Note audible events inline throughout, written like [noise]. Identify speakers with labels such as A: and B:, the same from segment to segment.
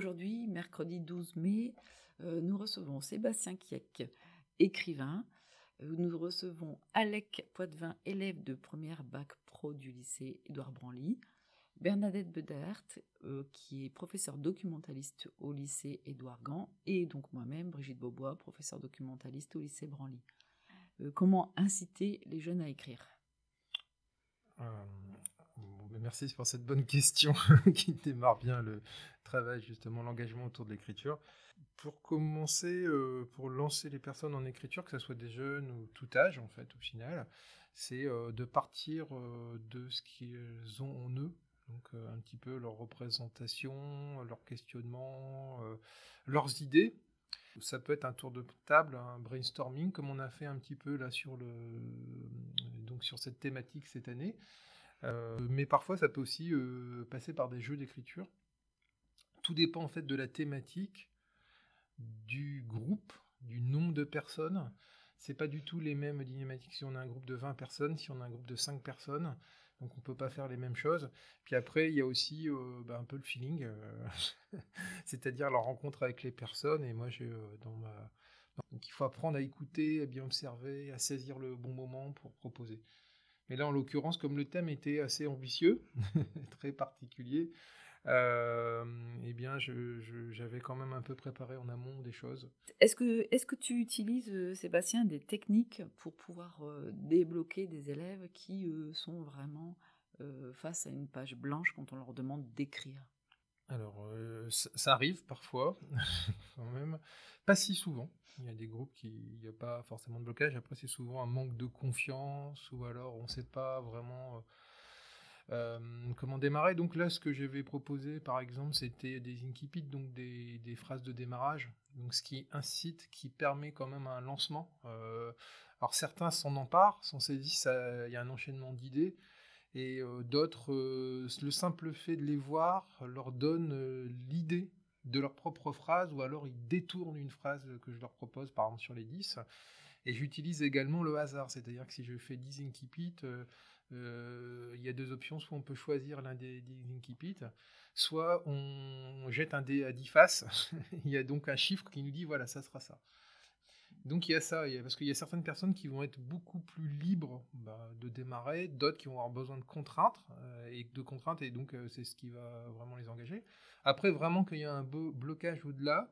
A: aujourd'hui, mercredi 12 mai, nous recevons Sébastien Kiek, écrivain. Nous recevons Alec Poitvin, élève de première bac pro du lycée Édouard Branly. Bernadette Bedert, qui est professeure documentaliste au lycée Édouard Gand, et donc moi-même, Brigitte Beaubois, professeure documentaliste au lycée Branly. comment inciter les jeunes à écrire?
B: Merci pour cette bonne question [laughs] qui démarre bien le travail, justement, l'engagement autour de l'écriture. Pour commencer, euh, pour lancer les personnes en écriture, que ce soit des jeunes ou tout âge, en fait, au final, c'est euh, de partir euh, de ce qu'ils ont en eux, donc un petit peu leur représentation, leur questionnement, leurs idées. Ça peut être un tour de table, un brainstorming, comme on a fait un petit peu là sur, le, donc sur cette thématique cette année. Euh, mais parfois, ça peut aussi euh, passer par des jeux d'écriture. Tout dépend en fait de la thématique, du groupe, du nombre de personnes. C'est pas du tout les mêmes dynamiques si on a un groupe de 20 personnes, si on a un groupe de 5 personnes. Donc on peut pas faire les mêmes choses. Puis après, il y a aussi euh, bah, un peu le feeling, [laughs] c'est-à-dire la rencontre avec les personnes. Et moi, j'ai dans ma donc il faut apprendre à écouter, à bien observer, à saisir le bon moment pour proposer. Mais là, en l'occurrence, comme le thème était assez ambitieux, [laughs] très particulier, euh, eh bien, j'avais quand même un peu préparé en amont des choses.
A: Est-ce que, est que tu utilises, euh, Sébastien, des techniques pour pouvoir euh, débloquer des élèves qui sont vraiment face à une page blanche quand on leur demande d'écrire?
B: Alors, ça, arrive parfois, [laughs] quand même. Pas si souvent. Il y a des groupes qui n'y a pas forcément de blocage. Après, c'est souvent un manque de confiance ou alors on ne sait pas vraiment euh, comment démarrer. Donc là, ce que j'avais proposé, par exemple, c'était des incipits, donc des, phrases de démarrage. Donc ce qui incite, qui permet quand même un lancement. Euh, alors certains s'en emparent, s'en saisissent, il y a un enchaînement d'idées. Et euh, d'autres, le simple fait de les voir leur donne l'idée de leur propre phrase ou alors ils détournent une phrase que je leur propose, par exemple sur les 10. Et j'utilise également le hasard, c'est-à-dire que si je fais 10 incipits, euh, euh, il y a deux options, soit on peut choisir l'un des 10 incipits, soit on jette un dé à 10 faces, [laughs] il y a donc un chiffre qui nous dit voilà, ça sera ça. Donc il y a ça, parce qu'il y a certaines personnes qui vont être beaucoup plus libres bah, de démarrer, d'autres qui vont avoir besoin de contraintes, euh, et de contraintes, et donc euh, c'est ce qui va vraiment les engager. Après, vraiment qu'il y a un blocage au-delà,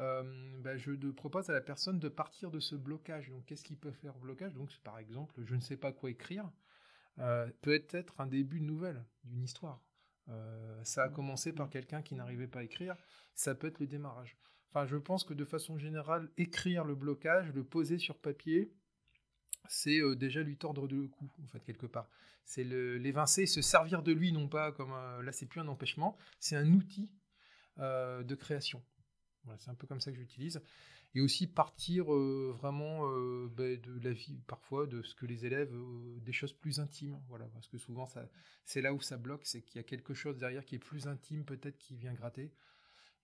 B: euh, bah, je propose à la personne de partir de ce blocage. Donc qu'est-ce qui peut faire blocage? Donc par exemple, je ne sais pas quoi écrire, peut être un début de nouvelle, d'une histoire. ça a commencé par quelqu'un qui n'arrivait pas à écrire, ça peut être le démarrage. Je pense que de façon générale, écrire le blocage, le poser sur papier, c'est euh, déjà lui tordre le cou, en fait, quelque part. C'est l'évincer, se servir de lui, non pas comme. là, c'est plus un empêchement, c'est un outil euh, de création. Voilà, c'est un peu comme ça que j'utilise. Et aussi partir euh, vraiment ben, de la vie, parfois, de ce que les élèves, des choses plus intimes. Voilà, parce que souvent, c'est là où ça bloque, c'est qu'il y a quelque chose derrière qui est plus intime, peut-être, qui vient gratter.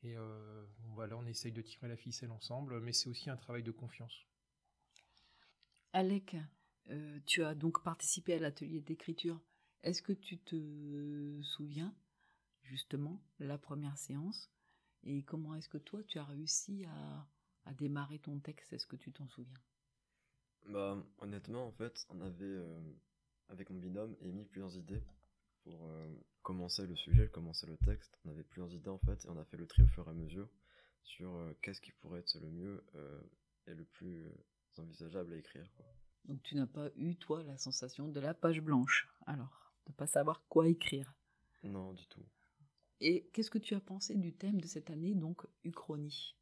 B: Et euh, voilà, on essaye de tirer la ficelle ensemble, mais c'est aussi un travail de confiance.
A: Alec, euh, tu as donc participé à l'atelier d'écriture. Est-ce que tu te souviens justement la première séance? Et comment est-ce que toi tu as réussi à, démarrer ton texte? Est-ce que tu t'en souviens?
C: Bah honnêtement en fait on avait euh, avec mon binôme émis plusieurs idées pour euh, commencer le sujet, commencer le texte. On avait plusieurs idées en fait et on a fait le tri au fur et à mesure sur euh, qu'est-ce qui pourrait être le mieux euh, et le plus envisageable à écrire.
A: Donc tu n'as pas eu toi la sensation de la page blanche alors, de pas savoir quoi écrire?
C: Non, du tout.
A: Et qu'est-ce que tu as pensé du thème de cette année, donc Uchronie?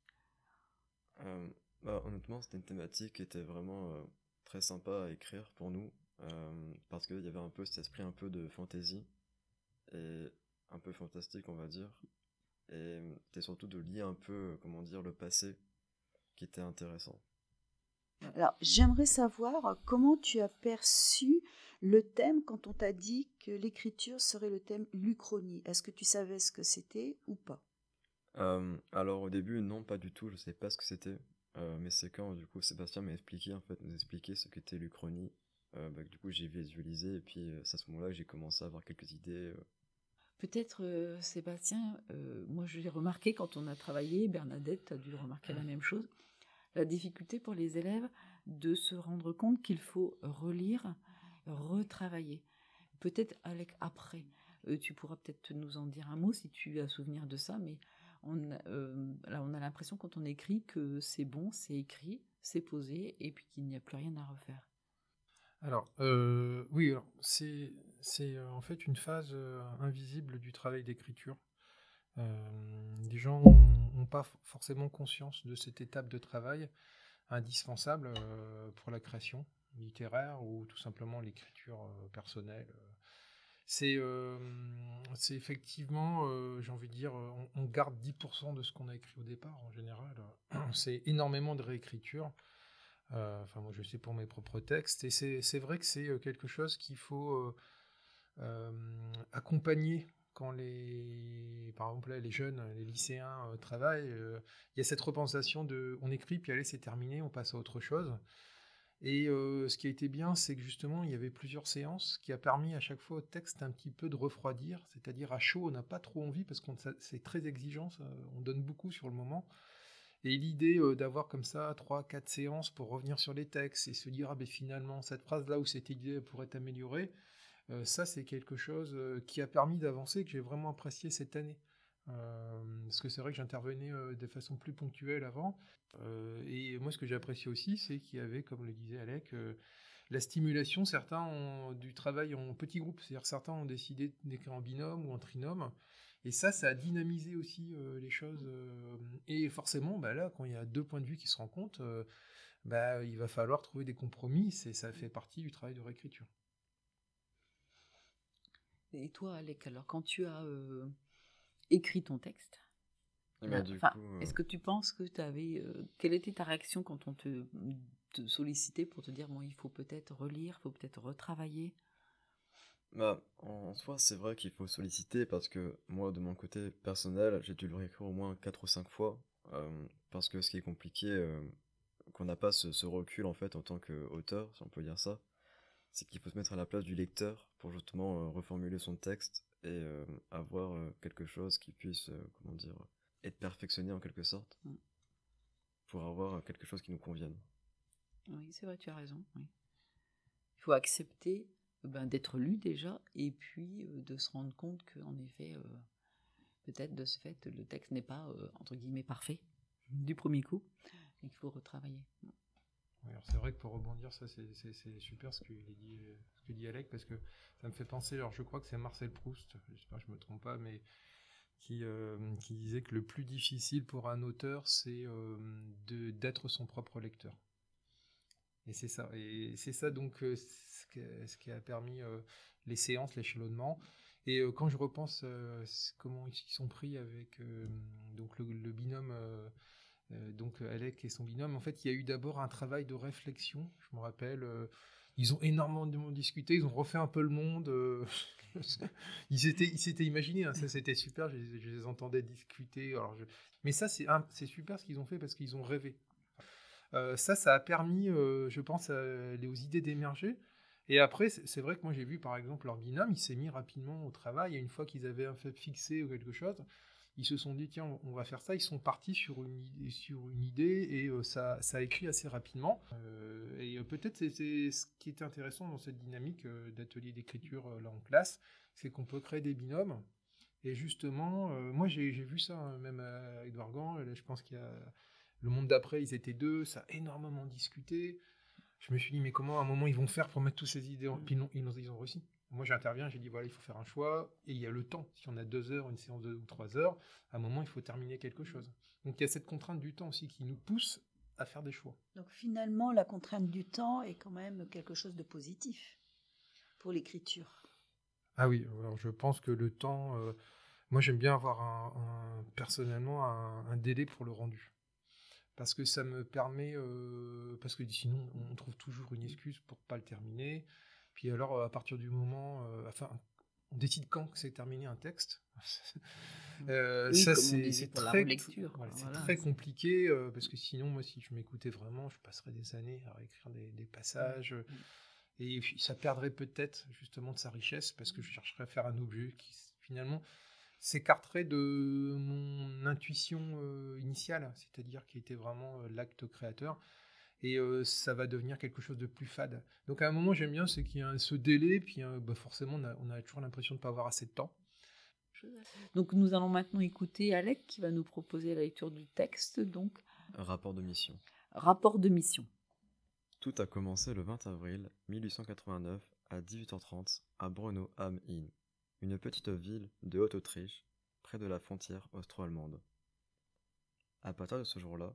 C: Bah, Honnêtement, c'était une thématique qui était vraiment très sympa à écrire pour nous. Euh, parce qu'il y avait un peu cet esprit un peu de fantaisie et un peu fantastique on va dire et c'était surtout de lier un peu comment dire le passé qui était intéressant.
D: Alors j'aimerais savoir comment tu as perçu le thème quand on t'a dit que l'écriture serait le thème l'Uchronie. Est-ce que tu savais ce que c'était ou pas?
C: Euh, Alors au début non pas du tout, je ne savais pas ce que c'était. Euh, mais c'est quand du coup Sébastien m'a expliqué en fait nous expliquer ce qu'était l'Uchronie euh, bah, du coup j'ai visualisé et puis euh, c'est à ce moment-là que j'ai commencé à avoir quelques idées. Euh.
A: Peut-être, euh, Sébastien, euh, moi je l'ai remarqué quand on a travaillé, Bernadette a dû remarquer la même chose, la difficulté pour les élèves de se rendre compte qu'il faut relire, retravailler. Peut-être avec après. Euh, tu pourras peut-être nous en dire un mot si tu as souvenir de ça, mais on, là, on a l'impression quand on écrit que c'est bon, c'est écrit, c'est posé, et puis qu'il n'y a plus rien à refaire.
B: Alors, oui, c'est c'est en fait une phase invisible du travail d'écriture. les gens n'ont pas forcément conscience de cette étape de travail indispensable pour la création littéraire ou tout simplement l'écriture personnelle. C'est effectivement, j'ai envie de dire, on, on garde 10% de ce qu'on a écrit au départ en général. [clears throat] C'est énormément de réécriture. Euh, enfin, moi, je sais pour mes propres textes. Et c'est vrai que c'est euh, quelque chose qu'il faut euh, accompagner quand les, par exemple, les jeunes, les lycéens travaillent. Il y a cette repensation de on écrit, puis allez, c'est terminé, on passe à autre chose. Et ce qui a été bien, c'est que justement, il y avait plusieurs séances qui a permis à chaque fois au texte un petit peu de refroidir, c'est-à-dire à chaud, on n'a pas trop envie parce que c'est très exigeant, on donne beaucoup sur le moment. Et l'idée euh, d'avoir comme ça 3-4 séances pour revenir sur les textes et se dire, ah ben finalement, cette phrase-là où cette idée pourrait être améliorée, euh, ça c'est quelque chose euh, qui a permis d'avancer, que j'ai vraiment apprécié cette année. parce que c'est vrai que j'intervenais de façon plus ponctuelle avant. et moi, ce que j'ai apprécié aussi, c'est qu'il y avait, comme le disait Alec, la stimulation. Certains ont du travail en petits groupes, c'est-à-dire certains ont décidé d'écrire en binôme ou en trinôme. Et ça, ça a dynamisé aussi euh, les choses. Euh, et forcément, bah là, quand il y a deux points de vue qui se rencontrent, euh, bah, il va falloir trouver des compromis. Et ça fait partie du travail de réécriture.
A: Et toi, Alec, alors quand tu as écrit ton texte,
C: eh ben,
A: est-ce que tu penses que tu avais. quelle était ta réaction quand on te, te sollicitait pour te dire bon, il faut peut-être relire, il faut peut-être retravailler?
C: Bah, en soi, c'est vrai qu'il faut solliciter parce que moi, de mon côté personnel, j'ai dû le réécrire au moins 4 ou 5 fois. Euh, parce que ce qui est compliqué, euh, qu'on n'a pas ce, recul en fait en tant qu'auteur, si on peut dire ça, c'est qu'il faut se mettre à la place du lecteur pour justement euh, reformuler son texte et avoir quelque chose qui puisse, comment dire, être perfectionné en quelque sorte, mm. pour avoir quelque chose qui nous convienne.
A: Oui, c'est vrai, tu as raison. Il faut accepter ben, d'être lu déjà, et puis euh, de se rendre compte qu'en effet, euh, peut-être de ce fait, le texte n'est pas, euh, entre guillemets, parfait [laughs] du premier coup, et qu'il faut retravailler.
B: c'est vrai que pour rebondir, ça c'est super ce que, dit, ce que dit Alec, parce que ça me fait penser, alors je crois que c'est Marcel Proust, j'espère que je me trompe pas, mais qui, qui disait que le plus difficile pour un auteur, c'est d'être son propre lecteur. Et c'est ça. Donc euh, ce, qui a permis euh, les séances, l'échelonnement. Et euh, quand je repense comment ils sont pris avec donc le, binôme, donc Alec et son binôme, en fait, il y a eu d'abord un travail de réflexion. Je me rappelle, ils ont énormément discuté, ils ont refait un peu le monde. [laughs] ils s'étaient imaginés, hein. ça c'était super. Je, les entendais discuter. Mais ça c'est super ce qu'ils ont fait parce qu'ils ont rêvé. Euh, ça, ça a permis, euh, je pense, aux idées d'émerger. Et après, c'est vrai que moi j'ai vu par exemple leur binôme, il s'est mis rapidement au travail. Et une fois qu'ils avaient un fait fixé ou quelque chose, ils se sont dit tiens, on va faire ça. Ils sont partis sur une sur une idée et euh, ça, ça a écrit assez rapidement. et peut-être c'était ce qui était intéressant dans cette dynamique d'atelier d'écriture là en classe, c'est qu'on peut créer des binômes. Et justement, moi j'ai vu ça hein, même à Edouard Gand. je pense qu'il y a le monde d'après, ils étaient deux, ça a énormément discuté. Je me suis dit, mais comment à un moment ils vont faire pour mettre toutes ces idées en... Puis non, ils, ont, réussi. Moi, j'interviens, j'ai dit, voilà, il faut faire un choix, et il y a le temps. Si on a deux heures, une séance de deux ou trois heures, à un moment, il faut terminer quelque chose. Donc, il y a cette contrainte du temps aussi qui nous pousse à faire des choix.
D: Donc, finalement, la contrainte du temps est quand même quelque chose de positif pour l'écriture.
B: Ah oui, alors je pense que le temps, euh, moi, j'aime bien avoir un, personnellement un délai pour le rendu parce que ça me permet, euh, parce que sinon on trouve toujours une excuse pour pas le terminer. Puis alors à partir du moment, euh, enfin, on décide quand c'est terminé un texte. [laughs]
A: euh, ça c'est très, lecture.
B: très compliqué parce que sinon moi si je m'écoutais vraiment, je passerais des années à écrire des, passages. Et ça perdrait peut-être justement de sa richesse parce que je chercherais à faire un objet qui finalement s'écarterait de mon intuition euh, initiale, c'est-à-dire qui était vraiment euh, l'acte créateur. Et euh, ça va devenir quelque chose de plus fade. Donc à un moment, j'aime bien, c'est qu'il y a ce délai, puis bah, forcément, on a, on a toujours l'impression de ne pas avoir assez de temps.
A: Donc nous allons maintenant écouter Alec qui va nous proposer la lecture du texte. Donc
C: rapport de mission.
A: Rapport de mission.
C: Tout a commencé le 20 avril 1889 à 18h30 à Brno am Inn, une petite ville de Haute-Autriche, près de la frontière austro-allemande. À partir de ce jour-là,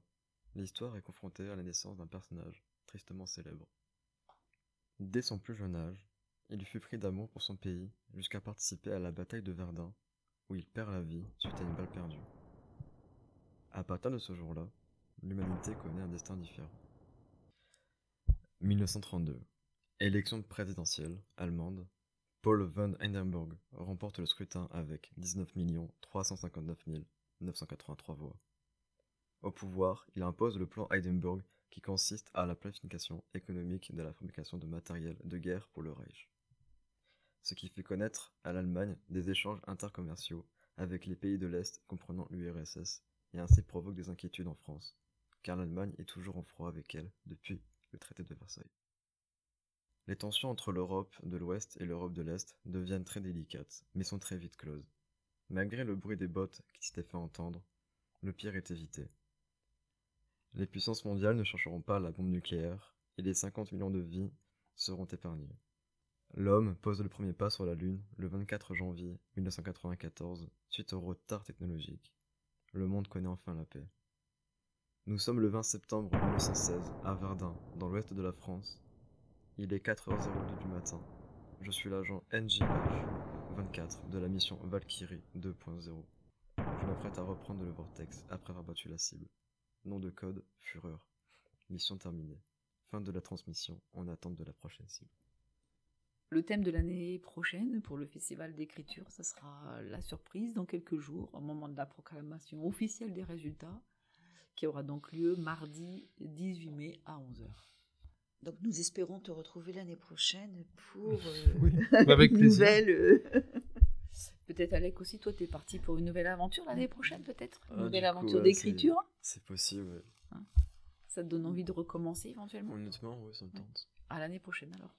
C: l'histoire est confrontée à la naissance d'un personnage tristement célèbre. Dès son plus jeune âge, il fut pris d'amour pour son pays jusqu'à participer à la bataille de Verdun, où il perd la vie suite à une balle perdue. À partir de ce jour-là, l'humanité connaît un destin différent. 1932. Élection présidentielle allemande. Paul von Hindenburg remporte le scrutin avec 19 359 983 voix. Au pouvoir, il impose le plan Hindenburg qui consiste à la planification économique de la fabrication de matériel de guerre pour le Reich. Ce qui fait connaître à l'Allemagne des échanges intercommerciaux avec les pays de l'Est comprenant l'URSS et ainsi provoque des inquiétudes en France, car l'Allemagne est toujours en froid avec elle depuis le traité de Versailles. Les tensions entre l'Europe de l'Ouest et l'Europe de l'Est deviennent très délicates, mais sont très vite closes. Malgré le bruit des bottes qui s'étaient fait entendre, le pire est évité. Les puissances mondiales ne chercheront pas la bombe nucléaire, et les 50 millions de vies seront épargnées. L'homme pose le premier pas sur la Lune le 24 janvier 1994 suite au retard technologique. Le monde connaît enfin la paix. Nous sommes le 20 septembre 1916 à Verdun, dans l'ouest de la France. Il est 4h02 du matin. Je suis l'agent NJH-24 de la mission Valkyrie 2.0. Je m'apprête à reprendre le vortex après avoir battu la cible. Nom de code Fureur. Mission terminée. Fin de la transmission en attente de la prochaine cible.
A: Le thème de l'année prochaine pour le festival d'écriture, ce sera la surprise dans quelques jours, au moment de la proclamation officielle des résultats qui aura donc lieu mardi 18 mai à 11h.
D: Donc nous espérons te retrouver l'année prochaine pour [laughs]
B: euh, [laughs] avec
D: une nouvelle... Euh, [laughs]
A: peut-être Alec aussi, toi tu es parti pour une nouvelle aventure l'année prochaine peut-être? Une
C: ah,
A: nouvelle aventure d'écriture?
C: C'est possible. Hein?
A: Ça te donne envie de recommencer éventuellement
C: Honnêtement, oui, ça me tente.
A: À l'année prochaine alors.